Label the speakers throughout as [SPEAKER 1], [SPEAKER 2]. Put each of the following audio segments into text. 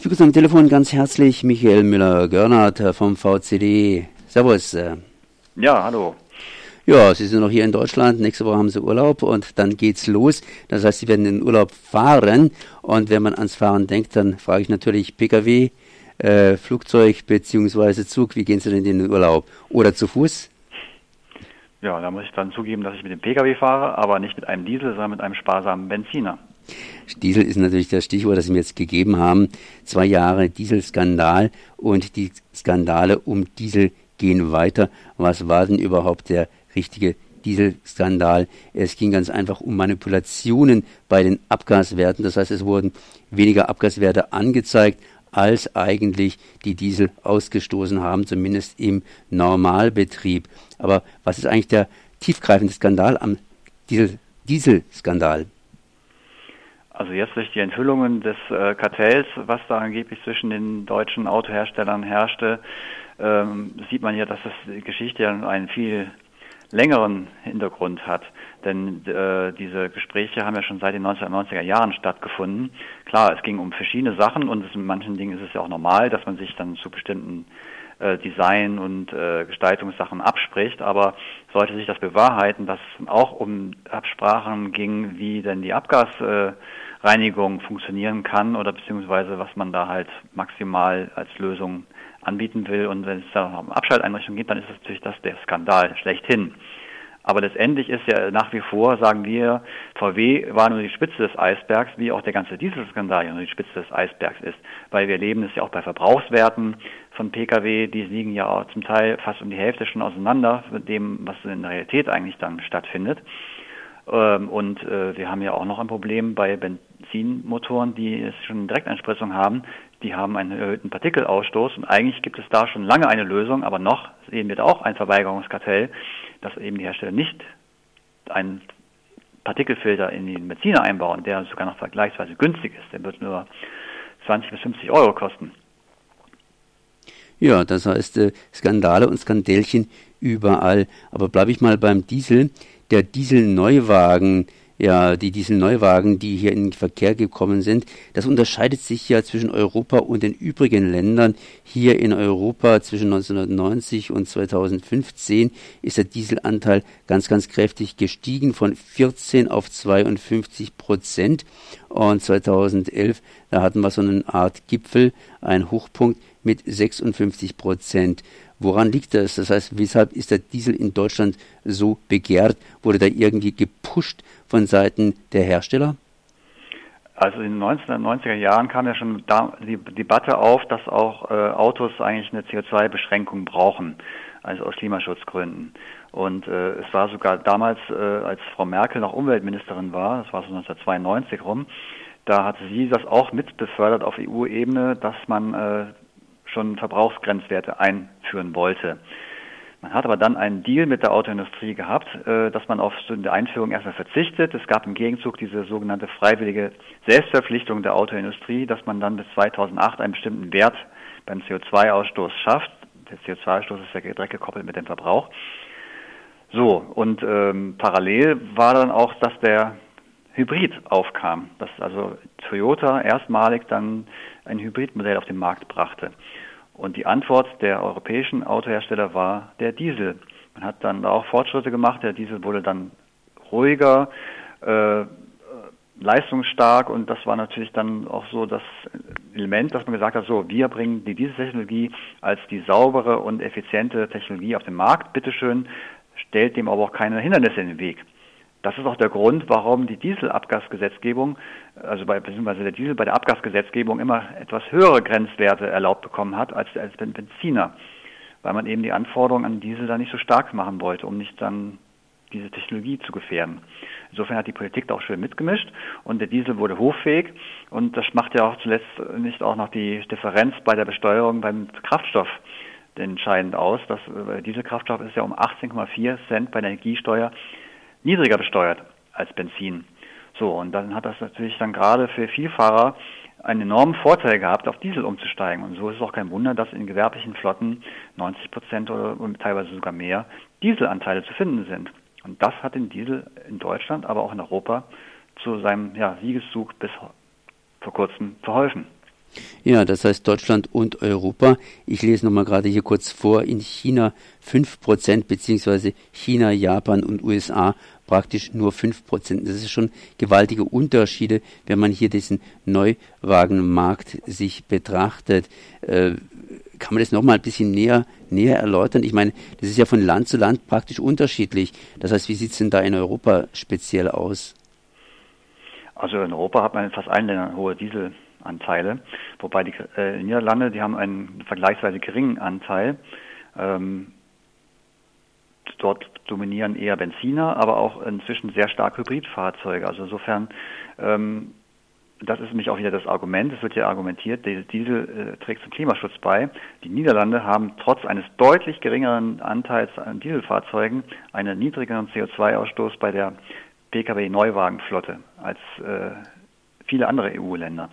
[SPEAKER 1] Ich begrüße am Telefon ganz herzlich Michael Müller-Görnert vom VCD. Servus.
[SPEAKER 2] Ja, hallo.
[SPEAKER 1] Ja, Sie sind noch hier in Deutschland, nächste Woche haben Sie Urlaub und dann geht's los. Das heißt, Sie werden in den Urlaub fahren und wenn man ans Fahren denkt, dann frage ich natürlich Pkw, äh, Flugzeug beziehungsweise Zug, wie gehen Sie denn in den Urlaub? Oder zu Fuß?
[SPEAKER 2] Ja, da muss ich dann zugeben, dass ich mit dem Pkw fahre, aber nicht mit einem Diesel, sondern mit einem sparsamen Benziner.
[SPEAKER 1] Diesel ist natürlich das Stichwort, das Sie mir jetzt gegeben haben. Zwei Jahre Dieselskandal und die Skandale um Diesel gehen weiter. Was war denn überhaupt der richtige Dieselskandal? Es ging ganz einfach um Manipulationen bei den Abgaswerten. Das heißt, es wurden weniger Abgaswerte angezeigt, als eigentlich die Diesel ausgestoßen haben, zumindest im Normalbetrieb. Aber was ist eigentlich der tiefgreifende Skandal am Diesel Dieselskandal?
[SPEAKER 2] Also jetzt durch die Enthüllungen des äh, Kartells, was da angeblich zwischen den deutschen Autoherstellern herrschte, ähm, sieht man ja, dass das Geschichte ja einen viel längeren Hintergrund hat. Denn äh, diese Gespräche haben ja schon seit den 1990er Jahren stattgefunden. Klar, es ging um verschiedene Sachen und in manchen Dingen ist es ja auch normal, dass man sich dann zu bestimmten äh, Design- und äh, Gestaltungssachen abspricht. Aber sollte sich das bewahrheiten, dass es auch um Absprachen ging, wie denn die Abgasreinigung funktionieren kann oder beziehungsweise was man da halt maximal als Lösung anbieten will. Und wenn es da um Abschalteinrichtungen geht, dann ist das natürlich das der Skandal schlechthin. Aber letztendlich ist ja nach wie vor, sagen wir, VW war nur die Spitze des Eisbergs, wie auch der ganze Dieselskandal ja nur die Spitze des Eisbergs ist. Weil wir leben es ja auch bei Verbrauchswerten von Pkw, die liegen ja auch zum Teil fast um die Hälfte schon auseinander mit dem, was in der Realität eigentlich dann stattfindet. Ähm, und äh, wir haben ja auch noch ein Problem bei Benzinmotoren, die schon Direkteinspritzung haben. Die haben einen erhöhten Partikelausstoß und eigentlich gibt es da schon lange eine Lösung, aber noch sehen wir da auch ein Verweigerungskartell, dass eben die Hersteller nicht einen Partikelfilter in den Benziner einbauen, der sogar noch vergleichsweise günstig ist. Der wird nur 20 bis 50 Euro kosten.
[SPEAKER 1] Ja, das heißt äh, Skandale und Skandälchen überall. Aber bleibe ich mal beim Diesel. Der Dieselneuwagen, ja, die Dieselneuwagen, die hier in den Verkehr gekommen sind, das unterscheidet sich ja zwischen Europa und den übrigen Ländern. Hier in Europa zwischen 1990 und 2015 ist der Dieselanteil ganz, ganz kräftig gestiegen von 14 auf 52 Prozent. Und 2011, da hatten wir so eine Art Gipfel, ein Hochpunkt mit 56 Prozent. Woran liegt das? Das heißt, weshalb ist der Diesel in Deutschland so begehrt? Wurde da irgendwie gepusht von Seiten der Hersteller?
[SPEAKER 2] Also in den 1990er Jahren kam ja schon die Debatte auf, dass auch äh, Autos eigentlich eine CO2-Beschränkung brauchen, also aus Klimaschutzgründen. Und äh, es war sogar damals, äh, als Frau Merkel noch Umweltministerin war, das war so 1992 rum, da hatte sie das auch mit befördert auf EU-Ebene, dass man äh, schon Verbrauchsgrenzwerte einführen wollte. Man hat aber dann einen Deal mit der Autoindustrie gehabt, äh, dass man auf die Einführung erstmal verzichtet. Es gab im Gegenzug diese sogenannte freiwillige Selbstverpflichtung der Autoindustrie, dass man dann bis 2008 einen bestimmten Wert beim CO2-Ausstoß schafft. Der CO2-Ausstoß ist ja direkt gekoppelt mit dem Verbrauch. So, und ähm, parallel war dann auch, dass der Hybrid aufkam, dass also Toyota erstmalig dann ein Hybridmodell auf den Markt brachte. Und die Antwort der europäischen Autohersteller war der Diesel. Man hat dann auch Fortschritte gemacht. Der Diesel wurde dann ruhiger, äh, leistungsstark und das war natürlich dann auch so das Element, dass man gesagt hat, so, wir bringen die Dieseltechnologie als die saubere und effiziente Technologie auf den Markt. Bitteschön, stellt dem aber auch keine Hindernisse in den Weg. Das ist auch der Grund, warum die Dieselabgasgesetzgebung, also bei, beziehungsweise der Diesel bei der Abgasgesetzgebung immer etwas höhere Grenzwerte erlaubt bekommen hat als, als Benziner. Weil man eben die Anforderungen an Diesel da nicht so stark machen wollte, um nicht dann diese Technologie zu gefährden. Insofern hat die Politik da auch schön mitgemischt und der Diesel wurde hochfähig und das macht ja auch zuletzt nicht auch noch die Differenz bei der Besteuerung beim Kraftstoff entscheidend aus. Das Dieselkraftstoff ist ja um 18,4 Cent bei der Energiesteuer niedriger besteuert als Benzin. So, und dann hat das natürlich dann gerade für Vielfahrer einen enormen Vorteil gehabt, auf Diesel umzusteigen. Und so ist es auch kein Wunder, dass in gewerblichen Flotten 90 Prozent oder teilweise sogar mehr Dieselanteile zu finden sind. Und das hat den Diesel in Deutschland, aber auch in Europa zu seinem ja, Siegeszug bis vor kurzem verholfen.
[SPEAKER 1] Ja, das heißt Deutschland und Europa. Ich lese nochmal gerade hier kurz vor. In China 5% beziehungsweise China, Japan und USA praktisch nur 5%. Das ist schon gewaltige Unterschiede, wenn man hier diesen Neuwagenmarkt sich betrachtet. Äh, kann man das nochmal ein bisschen näher, näher erläutern? Ich meine, das ist ja von Land zu Land praktisch unterschiedlich. Das heißt, wie sieht es denn da in Europa speziell aus?
[SPEAKER 2] Also in Europa hat man in fast allen Ländern hohe Dieselanteile, wobei die äh, Niederlande, die haben einen vergleichsweise geringen Anteil. Ähm, dort dominieren eher Benziner, aber auch inzwischen sehr stark Hybridfahrzeuge. Also insofern ähm, das ist nämlich auch wieder das Argument, es wird ja argumentiert, Diesel äh, trägt zum Klimaschutz bei. Die Niederlande haben trotz eines deutlich geringeren Anteils an Dieselfahrzeugen einen niedrigeren CO2-Ausstoß bei der Pkw-Neuwagenflotte als äh, viele andere EU-Länder.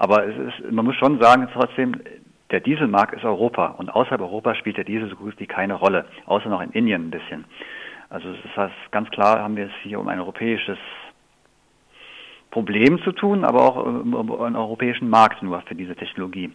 [SPEAKER 2] Aber ist, man muss schon sagen, trotzdem, der Dieselmarkt ist Europa und außerhalb Europa spielt der Diesel so gut wie keine Rolle, außer noch in Indien ein bisschen. Also das heißt, ganz klar haben wir es hier um ein europäisches Problem zu tun, aber auch um einen europäischen Markt nur für diese Technologie.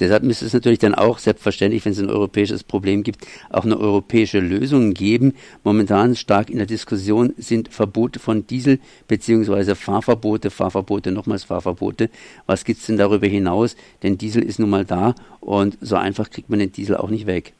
[SPEAKER 1] Deshalb müsste es natürlich dann auch, selbstverständlich, wenn es ein europäisches Problem gibt, auch eine europäische Lösung geben. Momentan stark in der Diskussion sind Verbote von Diesel beziehungsweise Fahrverbote, Fahrverbote, nochmals Fahrverbote. Was gibt es denn darüber hinaus? Denn Diesel ist nun mal da und so einfach kriegt man den Diesel auch nicht weg.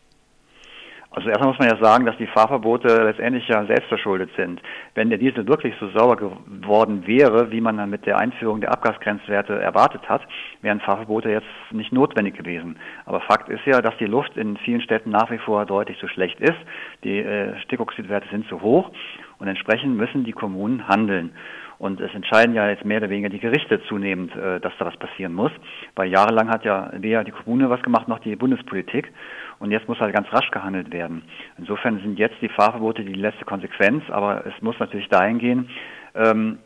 [SPEAKER 2] Also erstmal muss man ja sagen, dass die Fahrverbote letztendlich ja selbstverschuldet sind. Wenn der Diesel wirklich so sauber geworden wäre, wie man dann mit der Einführung der Abgasgrenzwerte erwartet hat, wären Fahrverbote jetzt nicht notwendig gewesen. Aber Fakt ist ja, dass die Luft in vielen Städten nach wie vor deutlich zu schlecht ist. Die äh, Stickoxidwerte sind zu hoch und entsprechend müssen die Kommunen handeln. Und es entscheiden ja jetzt mehr oder weniger die Gerichte zunehmend, äh, dass da was passieren muss. Weil jahrelang hat ja weder die Kommune was gemacht, noch die Bundespolitik. Und jetzt muss halt ganz rasch gehandelt werden. Insofern sind jetzt die Fahrverbote die letzte Konsequenz, aber es muss natürlich dahin gehen, ähm,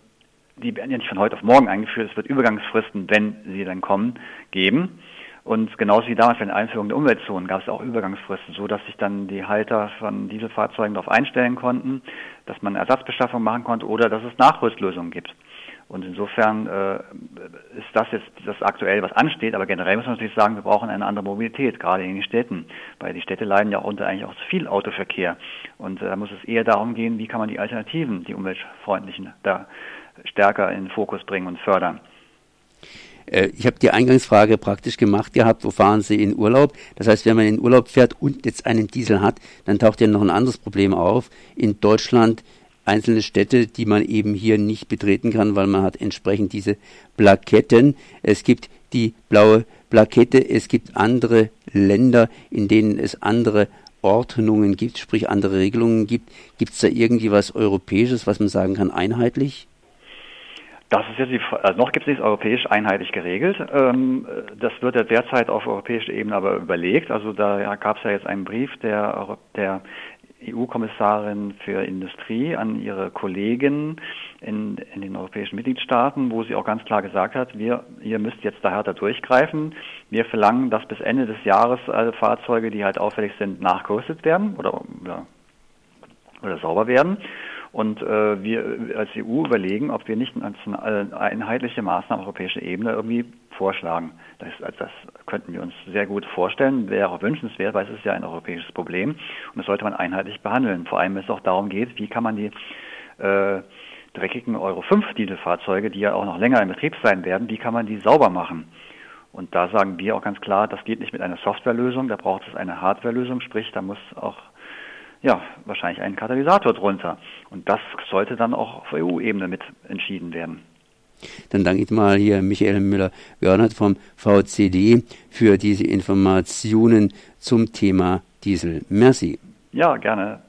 [SPEAKER 2] die werden ja nicht von heute auf morgen eingeführt, es wird Übergangsfristen, wenn sie dann kommen, geben. Und genauso wie damals bei der Einführung der Umweltzonen gab es auch Übergangsfristen, so dass sich dann die Halter von Dieselfahrzeugen darauf einstellen konnten, dass man Ersatzbeschaffung machen konnte oder dass es Nachrüstlösungen gibt. Und insofern äh, ist das jetzt das aktuell, was ansteht. Aber generell muss man natürlich sagen, wir brauchen eine andere Mobilität, gerade in den Städten. Weil die Städte leiden ja auch unter eigentlich auch zu viel Autoverkehr. Und äh, da muss es eher darum gehen, wie kann man die Alternativen, die umweltfreundlichen, da stärker in den Fokus bringen und fördern.
[SPEAKER 1] Äh, ich habe die Eingangsfrage praktisch gemacht gehabt, wo fahren Sie in Urlaub? Das heißt, wenn man in Urlaub fährt und jetzt einen Diesel hat, dann taucht ja noch ein anderes Problem auf. In Deutschland einzelne Städte, die man eben hier nicht betreten kann, weil man hat entsprechend diese Plaketten. Es gibt die blaue Plakette, es gibt andere Länder, in denen es andere Ordnungen gibt, sprich andere Regelungen gibt. Gibt es da irgendwie was Europäisches, was man sagen kann, einheitlich?
[SPEAKER 2] Das ist jetzt die, also noch gibt es nicht europäisch einheitlich geregelt. Ähm, das wird ja derzeit auf europäischer Ebene aber überlegt. Also da gab es ja jetzt einen Brief der, der EU-Kommissarin für Industrie an ihre Kollegen in, in, den europäischen Mitgliedstaaten, wo sie auch ganz klar gesagt hat, wir, ihr müsst jetzt da härter durchgreifen. Wir verlangen, dass bis Ende des Jahres alle Fahrzeuge, die halt auffällig sind, nachgerüstet werden oder, oder, oder sauber werden. Und äh, wir als EU überlegen, ob wir nicht eine einheitliche Maßnahmen auf europäischer Ebene irgendwie vorschlagen. Das, das könnten wir uns sehr gut vorstellen, wäre auch wünschenswert, weil es ist ja ein europäisches Problem und das sollte man einheitlich behandeln. Vor allem, wenn es auch darum geht, wie kann man die äh, dreckigen Euro 5 Dieselfahrzeuge, die ja auch noch länger in Betrieb sein werden, wie kann man die sauber machen? Und da sagen wir auch ganz klar, das geht nicht mit einer Softwarelösung, da braucht es eine Hardwarelösung, sprich, da muss auch ja, wahrscheinlich ein Katalysator drunter. Und das sollte dann auch auf EU-Ebene mit entschieden werden.
[SPEAKER 1] Dann danke ich mal hier Michael Müller-Görnert vom VCD für diese Informationen zum Thema Diesel. Merci.
[SPEAKER 2] Ja, gerne.